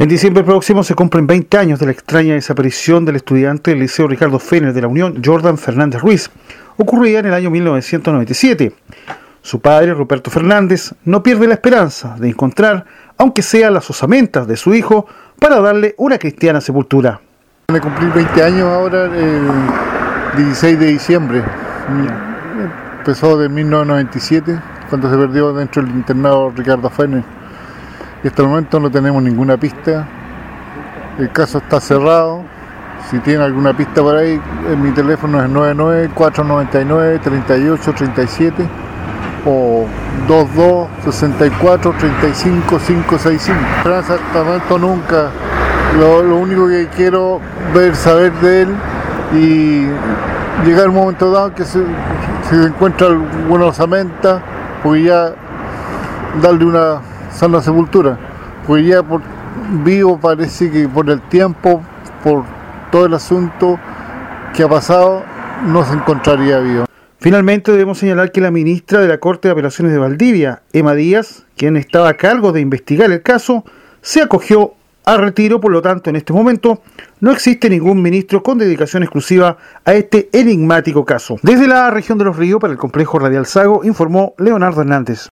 En diciembre próximo se cumplen 20 años de la extraña desaparición del estudiante del Liceo Ricardo Fener de la Unión, Jordan Fernández Ruiz, ocurrida en el año 1997. Su padre, Ruperto Fernández, no pierde la esperanza de encontrar, aunque sea las osamentas de su hijo, para darle una cristiana sepultura. Van a cumplir 20 años ahora, el 16 de diciembre. Empezó de 1997, cuando se perdió dentro del internado Ricardo Fener y hasta el momento no tenemos ninguna pista. El caso está cerrado. Si tiene alguna pista por ahí, en mi teléfono es 99 499 3837 o 22 64 35 565. Hasta el momento nunca. Lo, único que quiero ver, saber de él y llegar un momento dado que se, encuentra alguna osamenta, porque ya darle una sepultura. Pues ya por vivo parece que por el tiempo, por todo el asunto que ha pasado, no se encontraría vivo. Finalmente debemos señalar que la ministra de la Corte de Apelaciones de Valdivia, Emma Díaz, quien estaba a cargo de investigar el caso, se acogió a retiro, por lo tanto en este momento no existe ningún ministro con dedicación exclusiva a este enigmático caso. Desde la región de los ríos para el complejo Radial Sago informó Leonardo Hernández.